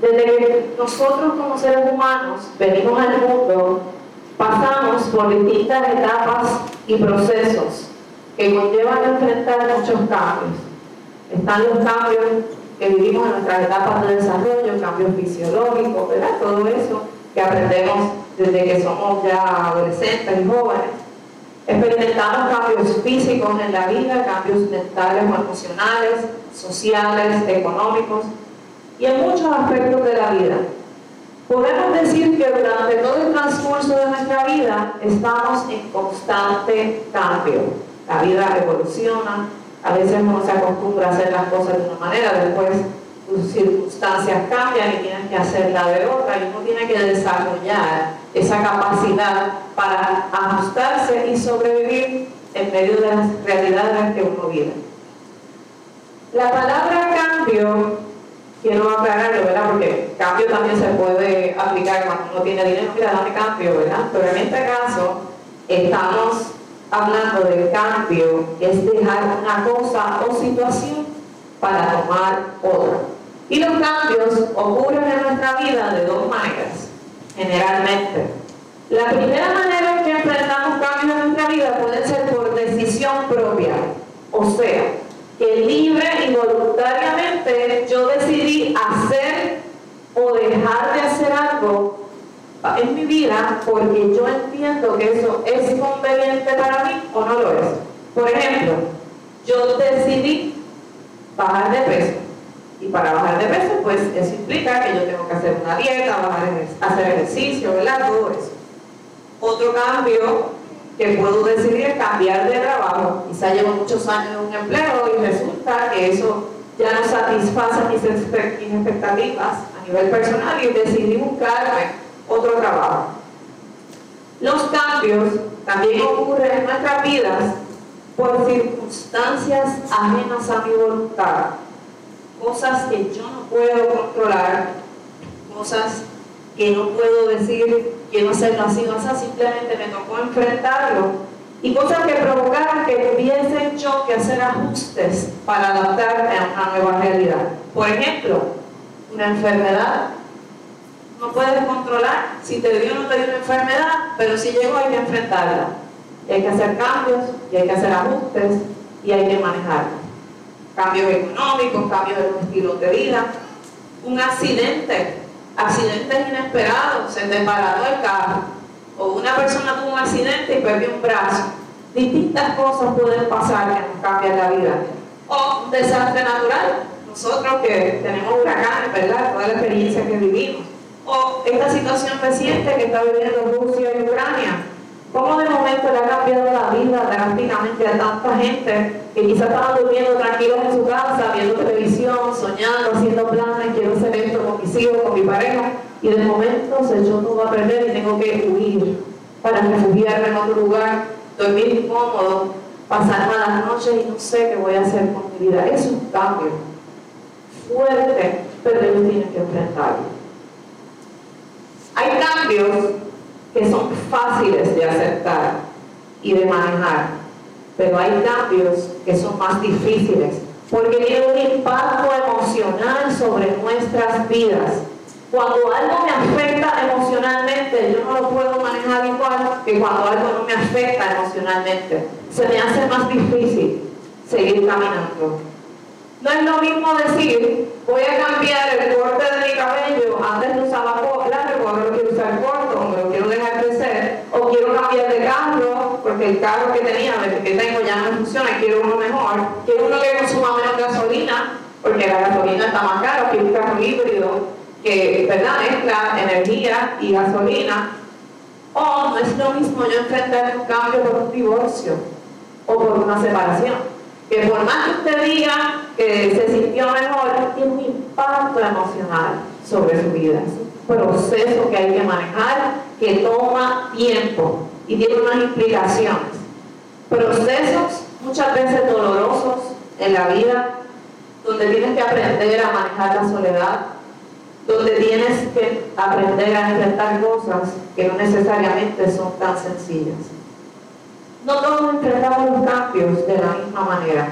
Desde que nosotros como seres humanos venimos al mundo, pasamos por distintas etapas y procesos que conllevan enfrentar muchos cambios. Están los cambios que vivimos en nuestras etapas de desarrollo, cambios fisiológicos, ¿verdad? Todo eso que aprendemos desde que somos ya adolescentes y jóvenes. Experimentamos cambios físicos en la vida, cambios mentales o emocionales, sociales, económicos y en muchos aspectos de la vida. Podemos decir que durante todo el transcurso de nuestra vida estamos en constante cambio. La vida evoluciona, a veces uno se acostumbra a hacer las cosas de una manera, después tus circunstancias cambian y tienes que hacerla de otra y uno tiene que desarrollar esa capacidad para ajustarse y sobrevivir en medio de las realidades que uno vive. La palabra cambio, quiero aclararlo, ¿verdad? Porque cambio también se puede aplicar cuando uno tiene dinero, mira, dame cambio, ¿verdad? Pero en este caso estamos hablando del cambio, es dejar una cosa o situación para tomar otra. Y los cambios ocurren en nuestra vida de dos maneras, generalmente. La primera manera en que enfrentamos cambios en nuestra vida puede ser por decisión propia, o sea, que libre y voluntariamente yo decidí hacer o dejar de hacer algo en mi vida porque yo entiendo que eso es conveniente para mí o no lo es. Por ejemplo, yo decidí bajar de peso. Y para bajar de peso, pues eso implica que yo tengo que hacer una dieta, hacer ejercicio, ¿verdad? Todo eso. Otro cambio que puedo decidir es cambiar de trabajo. Quizá llevo muchos años en un empleo resulta que eso ya no satisface mis expectativas a nivel personal y decidí buscarme otro trabajo. Los cambios también ocurren en nuestras vidas por circunstancias ajenas a mi voluntad, cosas que yo no puedo controlar, cosas que no puedo decir, quiero hacerlo así o así, simplemente me tocó enfrentarlo, y cosas que provocaron que tuviese yo que hacer ajustes para adaptarme a una nueva realidad. Por ejemplo, una enfermedad no puedes controlar si te dio o no te dio una enfermedad, pero si llegó hay que enfrentarla. Y hay que hacer cambios, y hay que hacer ajustes, y hay que manejarla. Cambios económicos, cambios de los estilos de vida, un accidente, accidentes inesperados, se te paró el carro, o una persona tuvo un accidente y perdió un brazo. Distintas cosas pueden pasar que nos cambian la vida. O un desastre natural. Nosotros que tenemos huracanes, ¿verdad? Toda la experiencia que vivimos o esta situación reciente que está viviendo Rusia y Ucrania. ¿Cómo de momento le ha cambiado la vida drásticamente a tanta gente que quizás estaban durmiendo tranquilos en su casa, viendo televisión, soñando, haciendo planes, quiero hacer esto con mis hijos, con mi pareja, y de momento se echó todo a perder y tengo que huir para refugiarme en otro lugar, dormir incómodo, pasar malas noches y no sé qué voy a hacer con mi vida. Es un cambio fuerte, pero ellos tienen que enfrentarlo. Hay cambios que son fáciles de aceptar y de manejar, pero hay cambios que son más difíciles porque tienen un impacto emocional sobre nuestras vidas. Cuando algo me afecta emocionalmente, yo no lo puedo manejar igual que cuando algo no me afecta emocionalmente. Se me hace más difícil seguir caminando. No es lo mismo decir, voy a cambiar el corte de mi cabello, antes de usaba largo, ahora lo quiero usar corto, me lo quiero dejar crecer, o quiero cambiar de carro, porque el carro que tenía, el que tengo ya no funciona, quiero uno mejor, quiero uno que consuma menos gasolina, porque la gasolina está más cara, quiero un carro híbrido, que ¿verdad? mezcla energía y gasolina, o no es lo mismo yo enfrentar un cambio por un divorcio o por una separación que por más que usted diga que se sintió mejor, tiene un impacto emocional sobre su vida. Es un proceso que hay que manejar, que toma tiempo y tiene unas implicaciones. Procesos muchas veces dolorosos en la vida, donde tienes que aprender a manejar la soledad, donde tienes que aprender a enfrentar cosas que no necesariamente son tan sencillas. No todos enfrentamos los cambios de la misma manera.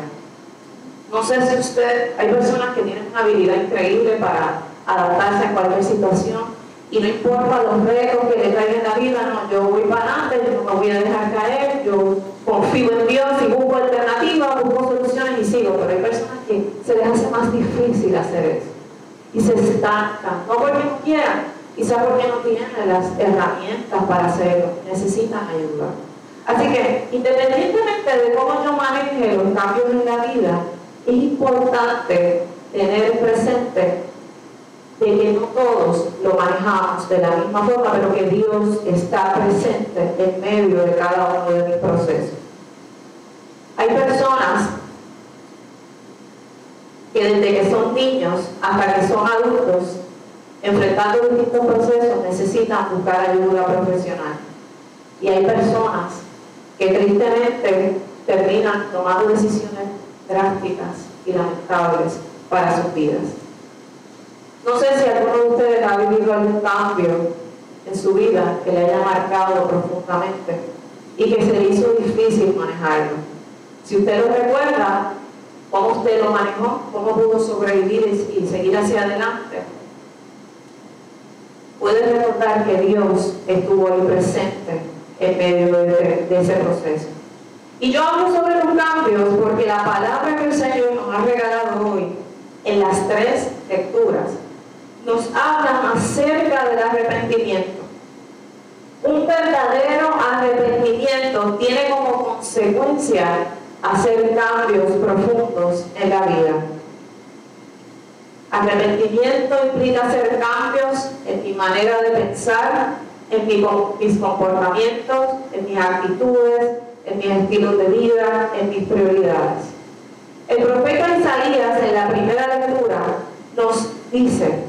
No sé si usted, hay personas que tienen una habilidad increíble para adaptarse a cualquier situación y no importa los retos que le traigan en la vida, no, yo voy para adelante, yo no me voy a dejar caer, yo confío en Dios y busco alternativas, busco soluciones y sigo. Pero hay personas que se les hace más difícil hacer eso y se estancan, no porque no quieran, quizás porque no tienen las herramientas para hacerlo, necesitan ayuda. Así que, independientemente de cómo yo maneje los cambios en la vida, es importante tener presente que no todos lo manejamos de la misma forma, pero que Dios está presente en medio de cada uno de mis procesos. Hay personas que desde que son niños hasta que son adultos, enfrentando distintos procesos, necesitan buscar ayuda profesional. Y hay personas que tristemente terminan tomando decisiones drásticas y lamentables para sus vidas. No sé si alguno de ustedes ha vivido algún cambio en su vida que le haya marcado profundamente y que se le hizo difícil manejarlo. Si usted lo recuerda, cómo usted lo manejó, cómo pudo sobrevivir y seguir hacia adelante, puede recordar que Dios estuvo ahí presente en medio de, ese proceso. Y yo hablo sobre los cambios porque la palabra que el Señor nos ha regalado hoy en las tres lecturas nos hablan acerca del arrepentimiento. Un verdadero arrepentimiento tiene como consecuencia hacer cambios profundos en la vida. Arrepentimiento implica hacer cambios en mi manera de pensar, en mis comportamientos, en mis actitudes, en mis estilos de vida, en mis prioridades. El profeta Isaías en la primera lectura nos dice,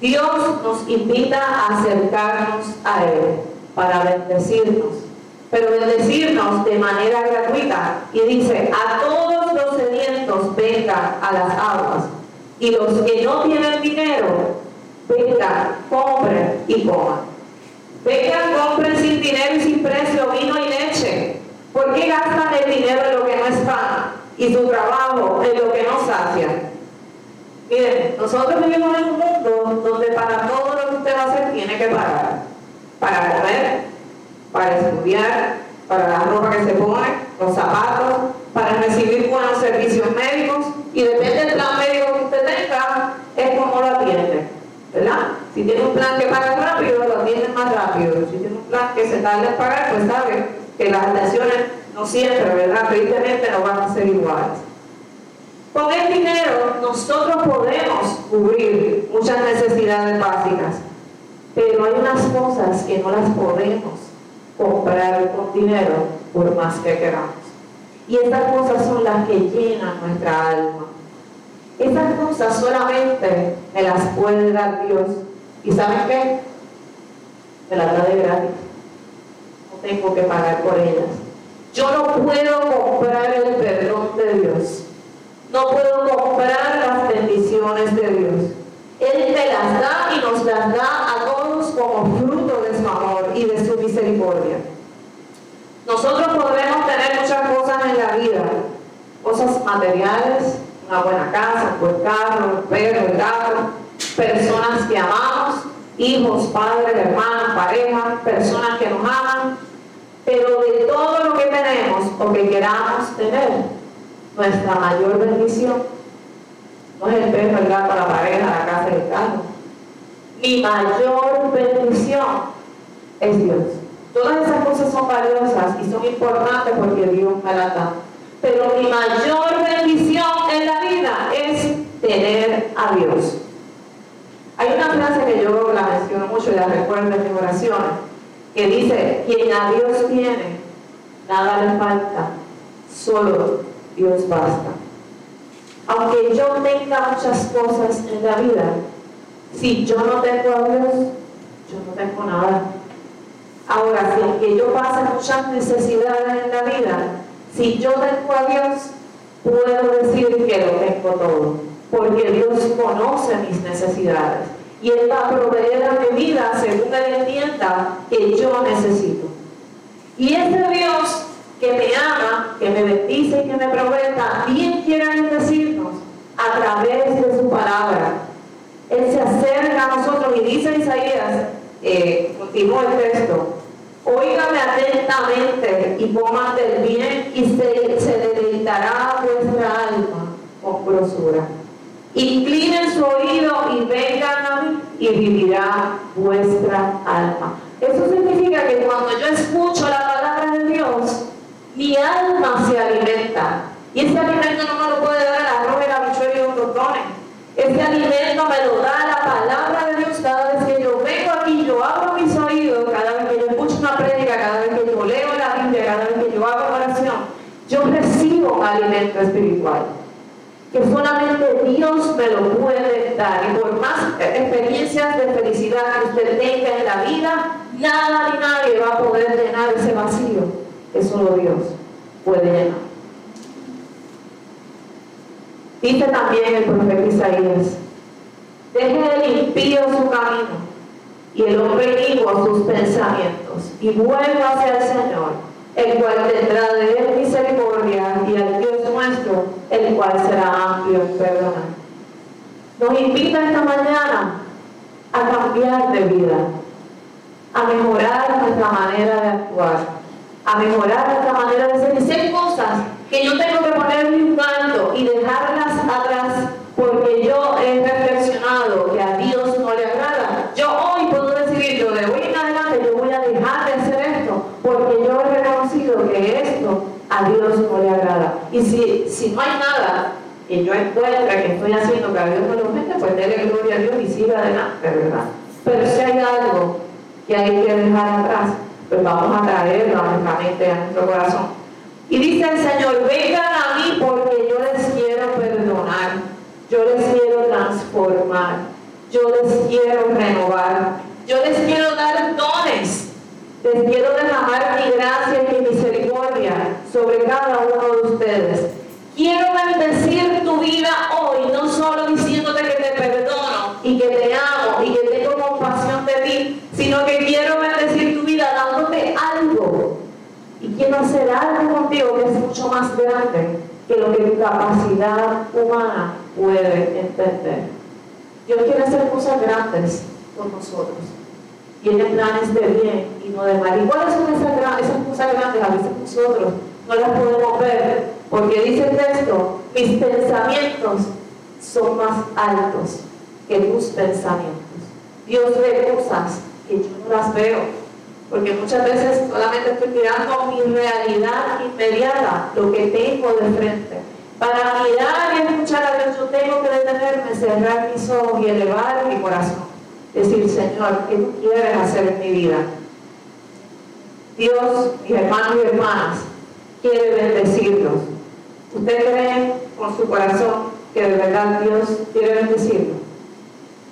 Dios nos invita a acercarnos a Él para bendecirnos, pero bendecirnos de manera gratuita. Y dice, a todos los sedientos vengan a las aguas, y los que no tienen dinero, vengan, compren y coman. Vengan, compren sin dinero y sin precio vino y leche. ¿Por qué gastan el dinero en lo que no es pan y su trabajo en lo que no sacia? Miren, nosotros vivimos en un mundo donde para todo lo que usted va a hacer tiene que pagar. Para comer, para estudiar, para la ropa que se pone, los zapatos, para recibir buenos servicios médicos y depende del plan médico que usted tenga, es como lo atiende. ¿Verdad? Si tiene un plan que paga rápido, lo atienden más rápido. Si tiene un plan que se tarda en pagar, pues sabe que las atenciones no siempre, ¿verdad? Tristemente no van a ser iguales. Con el dinero nosotros podemos cubrir muchas necesidades básicas, pero hay unas cosas que no las podemos comprar con dinero por más que queramos. Y estas cosas son las que llenan nuestra alma. Estas cosas solamente me las puede dar Dios. ¿Y saben qué? Me las da de gratis. No tengo que pagar por ellas. Yo no puedo comprar el perdón de Dios no puedo comprar las bendiciones de Dios. Él te las da y nos las da a todos como fruto de su amor y de su misericordia. Nosotros podremos tener muchas cosas en la vida, cosas materiales, una buena casa, un buen carro, un perro, un gato, personas que amamos, hijos, padres, hermanos, pareja, personas que nos aman, pero de todo lo que tenemos o que queramos tener, nuestra mayor bendición no es el perro, el gato, la pareja, la casa y el carro. Mi mayor bendición es Dios. Todas esas cosas son valiosas y son importantes porque Dios me las da. Pero mi mayor bendición en la vida es tener a Dios. Hay una frase que yo la menciono mucho y la recuerdo en mis oraciones, que dice, quien a Dios tiene, nada le falta, solo Dios basta. Aunque yo tenga muchas cosas en la vida, si yo no tengo a Dios, yo no tengo nada. Ahora, si aunque yo pase muchas necesidades en la vida, si yo tengo a Dios, puedo decir que lo tengo todo, porque Dios conoce mis necesidades y Él va a proveer a mi vida según Él entienda que yo necesito. Y ese Dios que me ama, que me bendice y que me provee, también quiere bendecirnos a través de su palabra. Él se acerca continúa el texto. Óigame atentamente y coman del bien y se, se deleitará vuestra alma con grosura. Inclinen su oído y vengan a mí y vivirá vuestra alma. Eso significa que cuando yo escucho la palabra de Dios, mi alma se alimenta. Y ese alimento no me lo puede dar el arroz, el habichuelo y los botones. Ese alimento me lo da la palabra de Dios cada vez que yo vengo aquí, yo abro mis oídos, cada vez que yo escucho una prédica, cada vez que yo leo la Biblia, cada vez que yo hago oración, yo recibo un alimento espiritual que solamente Dios me lo puede dar. Y por más experiencias de felicidad que usted tenga en la vida, nada ni nadie va a poder llenar ese vacío que solo Dios puede llenar. Dice también el profeta Isaías, deje el impío su camino y el hombre inicuo sus pensamientos y vuelva hacia el Señor, el cual tendrá de él misericordia y al el cual será amplio en perdonar. Nos invita esta mañana a cambiar de vida, a mejorar nuestra manera de actuar, a mejorar nuestra manera de ser. Cosas que yo tengo que ponerme un alto y dejarlas atrás porque yo he reflexionado que a Dios no le agrada. Yo hoy puedo decidir, yo de hoy en adelante yo voy a dejar de hacer esto porque yo he reconocido que esto a Dios no le agrada. Y si, si no hay nada que yo encuentre que estoy haciendo que a Dios no le ofende, pues déle gloria a Dios y siga adelante, ¿verdad? Pero si hay algo que hay que dejar atrás, pues vamos a traerlo a nuestra mente, a nuestro corazón y dice el Señor, vengan a mí porque yo les quiero perdonar, yo les quiero transformar, yo les quiero renovar, yo les quiero dar dones, les quiero derramar mi gracia y mi misericordia sobre cada uno de ustedes. Quiero bendecir tu vida hoy, no solo diciéndote que te perdono y que te amo y que tengo compasión de ti, sino que quiero bendecir tu vida dándote algo y quiero hacer algo contigo que es mucho más grande que lo que tu capacidad humana puede entender. Dios quiere hacer cosas grandes con nosotros. Tiene planes de bien y no de mal. ¿Y cuáles son esas, esas cosas grandes? A veces nosotros no las podemos ver porque dice el texto, mis pensamientos son más altos que tus pensamientos. Dios ve cosas que yo no las veo porque muchas veces solamente estoy mirando mi realidad inmediata, lo que tengo de frente. Para mirar y escuchar a Dios, yo tengo que detenerme, cerrar mis ojos y elevar mi corazón. Decir, Señor, ¿qué tú quieres hacer en mi vida? Dios, mis hermanos y hermanas, quiere bendecirlos. ¿Usted cree con su corazón que de verdad Dios quiere bendecirlo?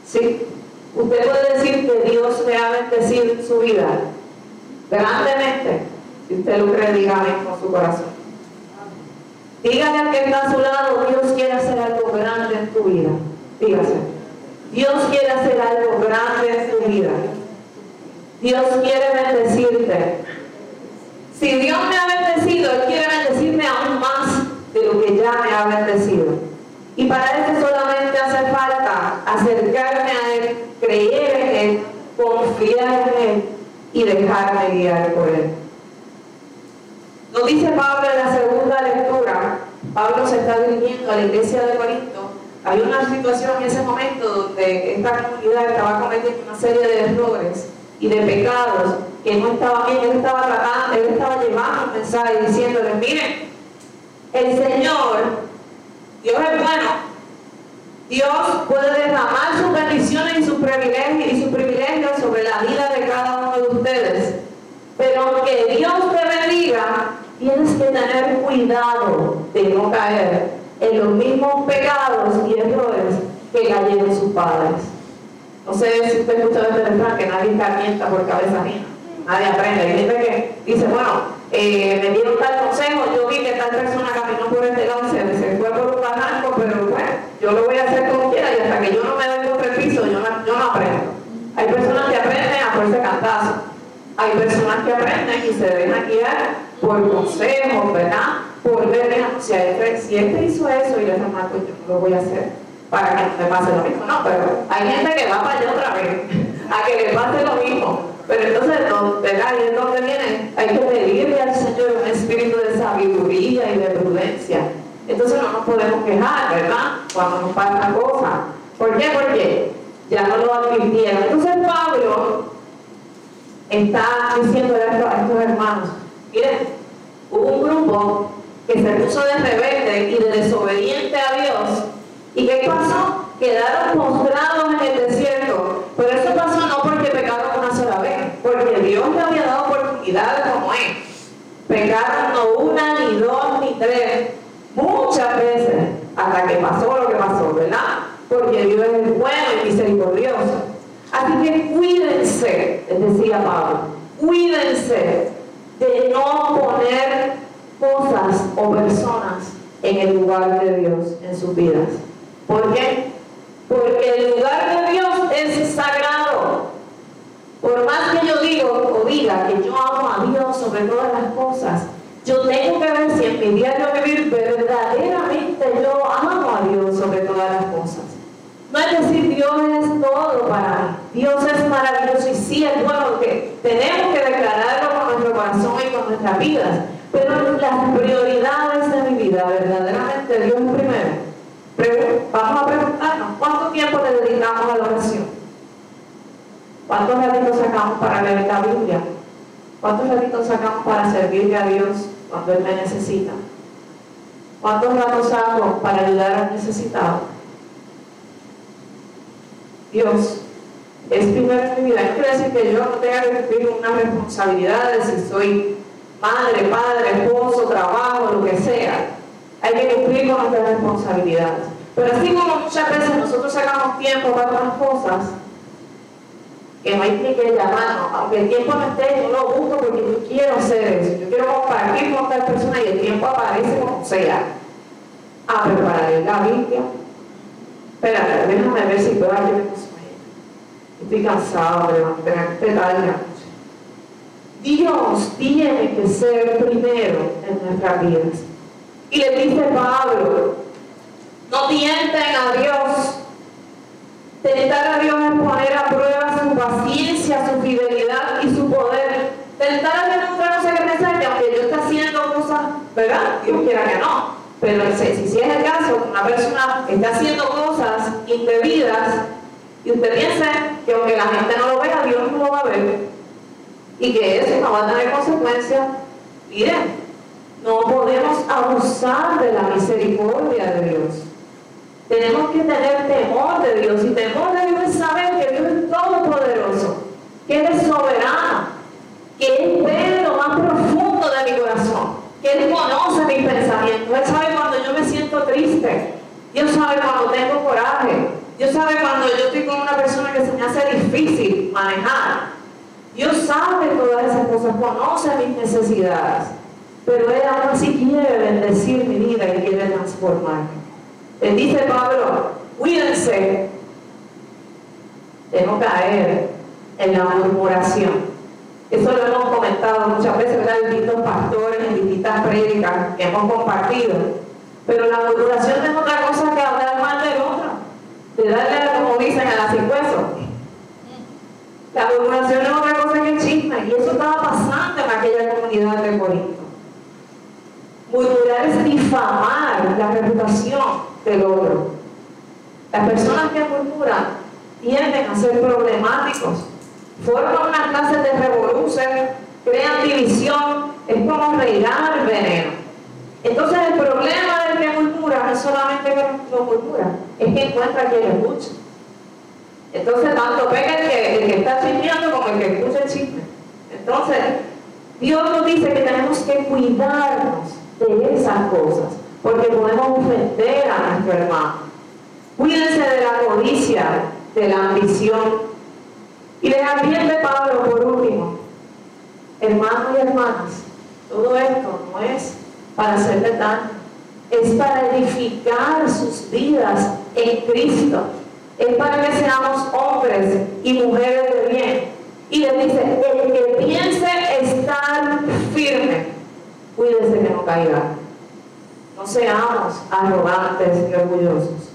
¿Sí? Usted puede decir que Dios le ha bendecido en su vida grandemente. Si usted lo cree, dígame con su corazón. Dígale al que está a su lado, Dios quiere hacer algo grande en tu vida. Dígase. Dios quiere hacer algo grande en tu vida. Dios quiere bendecirte. Si Dios me ha bendecido, Él quiere bendecirme aún más ya me ha bendecido. Y para eso solamente hace falta acercarme a Él, creer en Él, confiar en Él y dejarme guiar por Él. Nos dice Pablo en la segunda lectura, Pablo se está dirigiendo a la iglesia de Corinto. Hay una situación en ese momento donde esta comunidad estaba cometiendo una serie de errores y de pecados que no estaban bien. Él estaba tratando, él estaba llevando un mensaje diciéndoles, miren, el Señor, Dios es bueno, Dios puede derramar sus bendiciones y sus privilegios y sus privilegios sobre la vida de cada uno de ustedes. Pero aunque Dios te bendiga, tienes que tener cuidado de no caer en los mismos pecados y errores que cayeron sus padres. No sé si usted escucha este refrán que nadie calienta por cabeza mía. Nadie aprende. Hay gente que dice, bueno, eh, me dieron tal consejo, yo vi que tal persona caminó por este lado, se, se fue por un barranco, pero bueno, yo lo voy a hacer como quiera y hasta que yo no me doy contra el piso, yo no, yo no aprendo. Hay personas que aprenden a fuerza cantazo. Hay personas que aprenden y se dejan guiar por consejos, ¿verdad? Por ver, si, este, si este hizo eso y mal, pues yo no lo voy a hacer para que me pase lo mismo. No, pero hay gente que va para allá otra vez, a que le pase lo mismo. Pero entonces, ¿verdad? Y donde viene, hay que pedirle al Señor un espíritu de sabiduría y de prudencia. Entonces no nos podemos quejar, ¿verdad? Cuando nos pasa cosas. ¿Por qué? Porque ya no lo advirtieron. Entonces Pablo está diciendo a estos hermanos, miren, hubo un grupo que se puso de rebelde y de desobediente a Dios. ¿Y qué pasó? Quedaron postrados en el desierto. Pero eso pasó no porque pecaron una sola vez, porque Dios le había dado oportunidades como es. Pecaron no una, ni dos, ni tres, muchas veces, hasta que pasó lo que pasó, ¿verdad? Porque Dios es bueno y misericordioso. Así que cuídense, les decía Pablo, cuídense de no poner cosas o personas en el lugar de Dios en sus vidas. ¿Por qué? Porque el lugar de Dios es sagrado. Por más que yo digo o diga que yo amo a Dios sobre todas las cosas, yo tengo que ver si en mi diario vivir verdaderamente yo amo a Dios sobre todas las cosas. No es decir Dios es todo para mí. Dios es maravilloso y sí es bueno que tenemos que declararlo con nuestro corazón y con nuestras vidas. Pero las prioridades de mi vida, verdaderamente Dios ¿Cuántos ratitos sacamos para leer la Biblia? ¿Cuántos ratitos sacamos para servirle a Dios cuando Él me necesita? ¿Cuántos ratos saco para ayudar al necesitado? Dios es primero en mi vida. No quiere decir que yo no tenga que cumplir una responsabilidad de si soy madre, padre, esposo, trabajo, lo que sea. Hay que cumplir con nuestras responsabilidades. Pero así como muchas veces nosotros sacamos tiempo para otras cosas, que no hay que llamarnos, aunque el tiempo no esté, yo lo busco porque yo quiero hacer eso, yo quiero compartir con tal persona y el tiempo aparece como sea. A preparar la Biblia. Espérate, déjame ver si puedo ayudar. Estoy cansado de mantener Dios tiene que ser primero en nuestras vidas. Y le dice Pablo, no tienten a Dios. Tentar a Dios es poner a prueba su paciencia, su fidelidad y su poder. Tentar a Dios no es que pensar que aunque yo esté haciendo cosas, ¿verdad? Dios quiera que no. Pero si, si es el caso, una persona está haciendo cosas indebidas y usted piensa que aunque la gente no lo vea, Dios no lo va a ver y que eso no va a tener consecuencias. Miren, no podemos abusar de la misericordia de Dios. Tenemos que tener temor de Dios y temor de Dios es saber que Dios es todopoderoso, que Él es soberano, que Él ve lo más profundo de mi corazón, que Él conoce mis pensamientos, Él sabe cuando yo me siento triste, Dios sabe cuando tengo coraje, Dios sabe cuando yo estoy con una persona que se me hace difícil manejar. Dios sabe todas esas cosas, conoce mis necesidades, pero Él aún así quiere bendecir mi vida y quiere transformarme. Él dice Pablo, cuídense de no caer en la murmuración. Eso lo hemos comentado muchas veces, ¿verdad? Distintos pastores, en distintas prédicas que hemos compartido. Pero la murmuración es otra cosa que hablar mal del otro, de darle, como dicen, a la huesos. La murmuración es otra cosa que el chisme, y eso estaba pasando en aquella comunidad de Corinto. Murmurar es difamar la reputación del otro. Las personas que murmuran tienden a ser problemáticos, forman una clase de revolución, crean división, es como regar veneno. Entonces el problema del que murmura no es solamente que lo murmura, es que encuentra quien escucha. Entonces, tanto pega el que, el que está chismeando como el que escucha el chisme. Entonces, Dios nos dice que tenemos que cuidarnos de esas cosas, porque podemos ofender a nuestro hermano. Cuídense de la codicia, de la ambición. Y les advierte Pablo por último, hermanos y hermanas, todo esto no es para hacerle daño, es para edificar sus vidas en Cristo es para que seamos hombres y mujeres de bien. Y le dice, el que piense estar firme, cuídese que no caiga. Seamos arrogantes y orgullosos.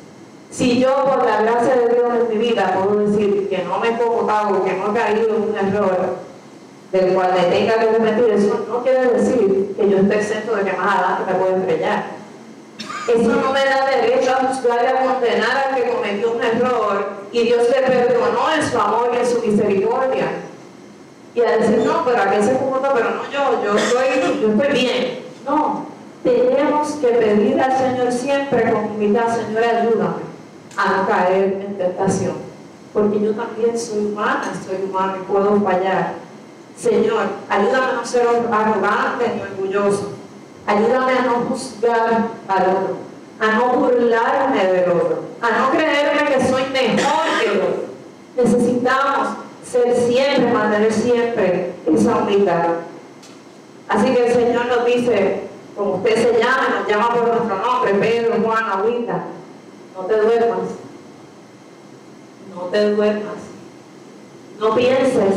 Si yo, por la gracia de Dios en mi vida, puedo decir que no me he que no he caído en un error, del cual me tenga que arrepentir, eso no quiere decir que yo esté exento de que más adelante me pueda estrellar. Eso no me da derecho a juzgar y a condenar al que cometió un error y Dios le perdonó en su amor y en su misericordia. Y a decir, no, pero aquel se comportó, pero no yo, yo estoy, yo estoy bien. No, tenemos que pedir al Señor siempre con humildad, Señor, ayúdame a no caer en tentación. Porque yo también soy humana, soy humana y puedo fallar. Señor, ayúdame a no ser arrogante ni orgulloso. Ayúdame a no juzgar al otro, a no burlarme del otro, a no creerme que soy mejor que el otro. Necesitamos ser siempre, mantener siempre esa humildad. Así que el Señor nos dice, como usted se llama, nos llama por nuestro nombre, Pedro, Juan, Agüita, no te duermas, no te duermas, no pienses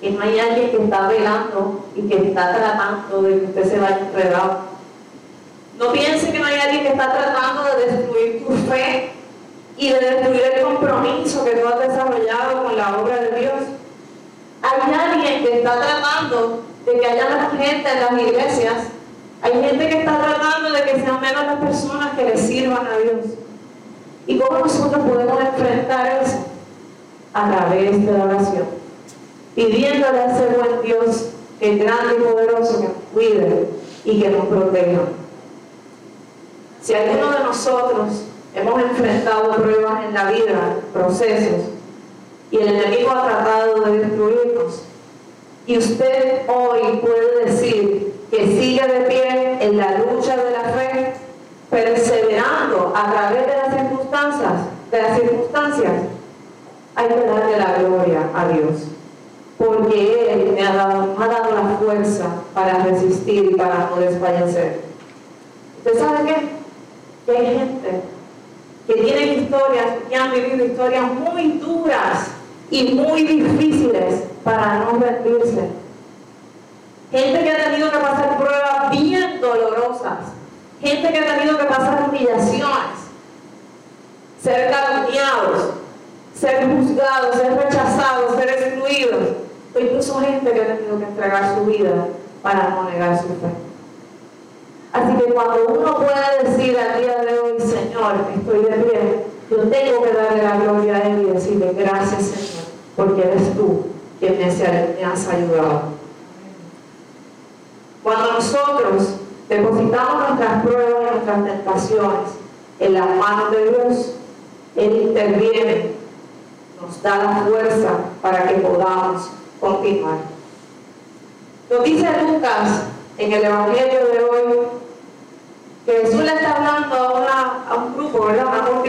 que no hay alguien que está velando y que está tratando de que usted se vaya enredado. No piense que no hay alguien que está tratando de destruir tu fe y de destruir el compromiso que tú has desarrollado con la obra de Dios. Hay alguien que está tratando de que haya más gente en las iglesias. Hay gente que está tratando de que sean menos las personas que le sirvan a Dios. ¿Y cómo nosotros podemos enfrentar eso? A través de la oración pidiéndole a ese buen Dios que es grande y poderoso que nos cuide y que nos proteja. Si alguno de nosotros hemos enfrentado pruebas en la vida, procesos, y el enemigo ha tratado de destruirnos, y usted hoy puede decir que sigue de pie en la lucha de la fe, perseverando a través de las circunstancias, de las circunstancias, hay que darle la gloria a Dios porque Él me ha dado, ha dado la fuerza para resistir y para no desfallecer. ¿Usted sabe qué? Que hay gente que tiene historias, que han vivido historias muy duras y muy difíciles para no rendirse. Gente que ha tenido que pasar pruebas bien dolorosas. Gente que ha tenido que pasar humillaciones. Ser calumniados, ser juzgados, ser rechazados, ser excluidos o incluso gente que ha tenido que entregar su vida para no negar su fe. Así que cuando uno puede decir al día de hoy, Señor, estoy de pie, yo tengo que darle la gloria a Él y decirle, gracias Señor, porque eres tú quien me has ayudado. Cuando nosotros depositamos nuestras pruebas y nuestras tentaciones en las manos de Dios, Él interviene, nos da la fuerza para que podamos continuar. Nos dice Lucas en el Evangelio de hoy que Jesús le está hablando a, un grupo, ¿verdad? A un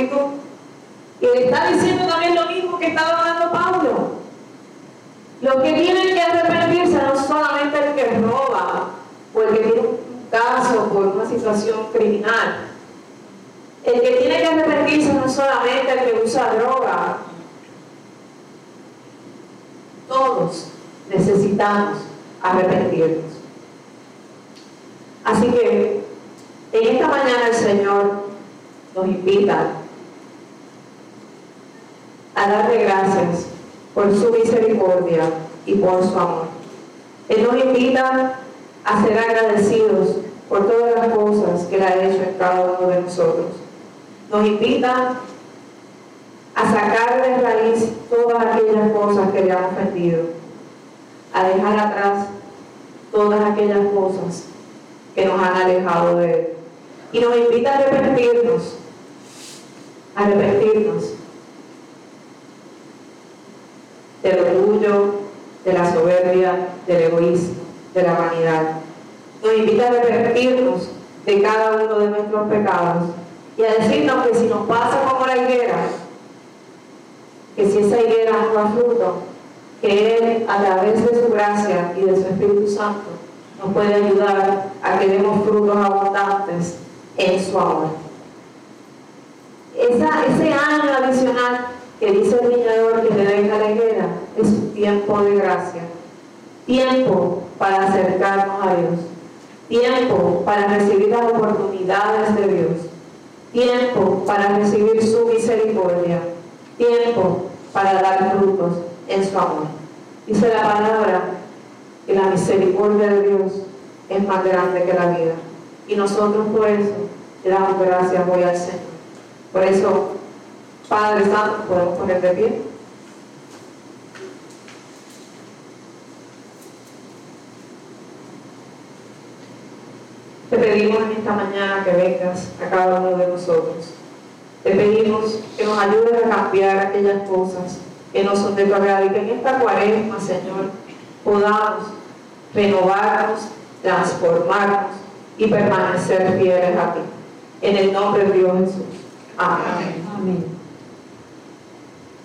y le está diciendo también lo mismo que estaba hablando Pablo. Los que tienen que arrepentirse no solamente el que roba o el que tiene un por una situación criminal. El que tiene que arrepentirse no solamente el que usa droga todos necesitamos arrepentirnos. Así que en esta mañana el Señor nos invita a darle gracias por su misericordia y por su amor. Él nos invita a ser agradecidos por todas las cosas que Él ha hecho en cada uno de nosotros. Nos invita a sacar de raíz todas aquellas cosas que le han ofendido, a dejar atrás todas aquellas cosas que nos han alejado de Él. Y nos invita a arrepentirnos, a arrepentirnos del orgullo, de la soberbia, del egoísmo, de la vanidad. Nos invita a arrepentirnos de cada uno de nuestros pecados y a decirnos que si nos pasa como la higuera, que si esa higuera no da fruto, que Él, a través de su gracia y de su Espíritu Santo, nos puede ayudar a que demos frutos abundantes en su amor. ese año adicional que dice el viñador que le deja la higuera es un tiempo de gracia, tiempo para acercarnos a Dios, tiempo para recibir las oportunidades de Dios, tiempo para recibir su misericordia tiempo para dar frutos en su amor. Dice la palabra y la misericordia de Dios es más grande que la vida. Y nosotros por eso le damos gracias hoy al Señor. Por eso, Padre Santo, podemos poner de pie. Te pedimos en esta mañana que vengas a cada uno de nosotros. Te pedimos que nos ayudes a cambiar aquellas cosas que no son de tu agrado y que en esta cuaresma, Señor, podamos renovarnos, transformarnos y permanecer fieles a ti. En el nombre de Dios Jesús. Amén. Amén.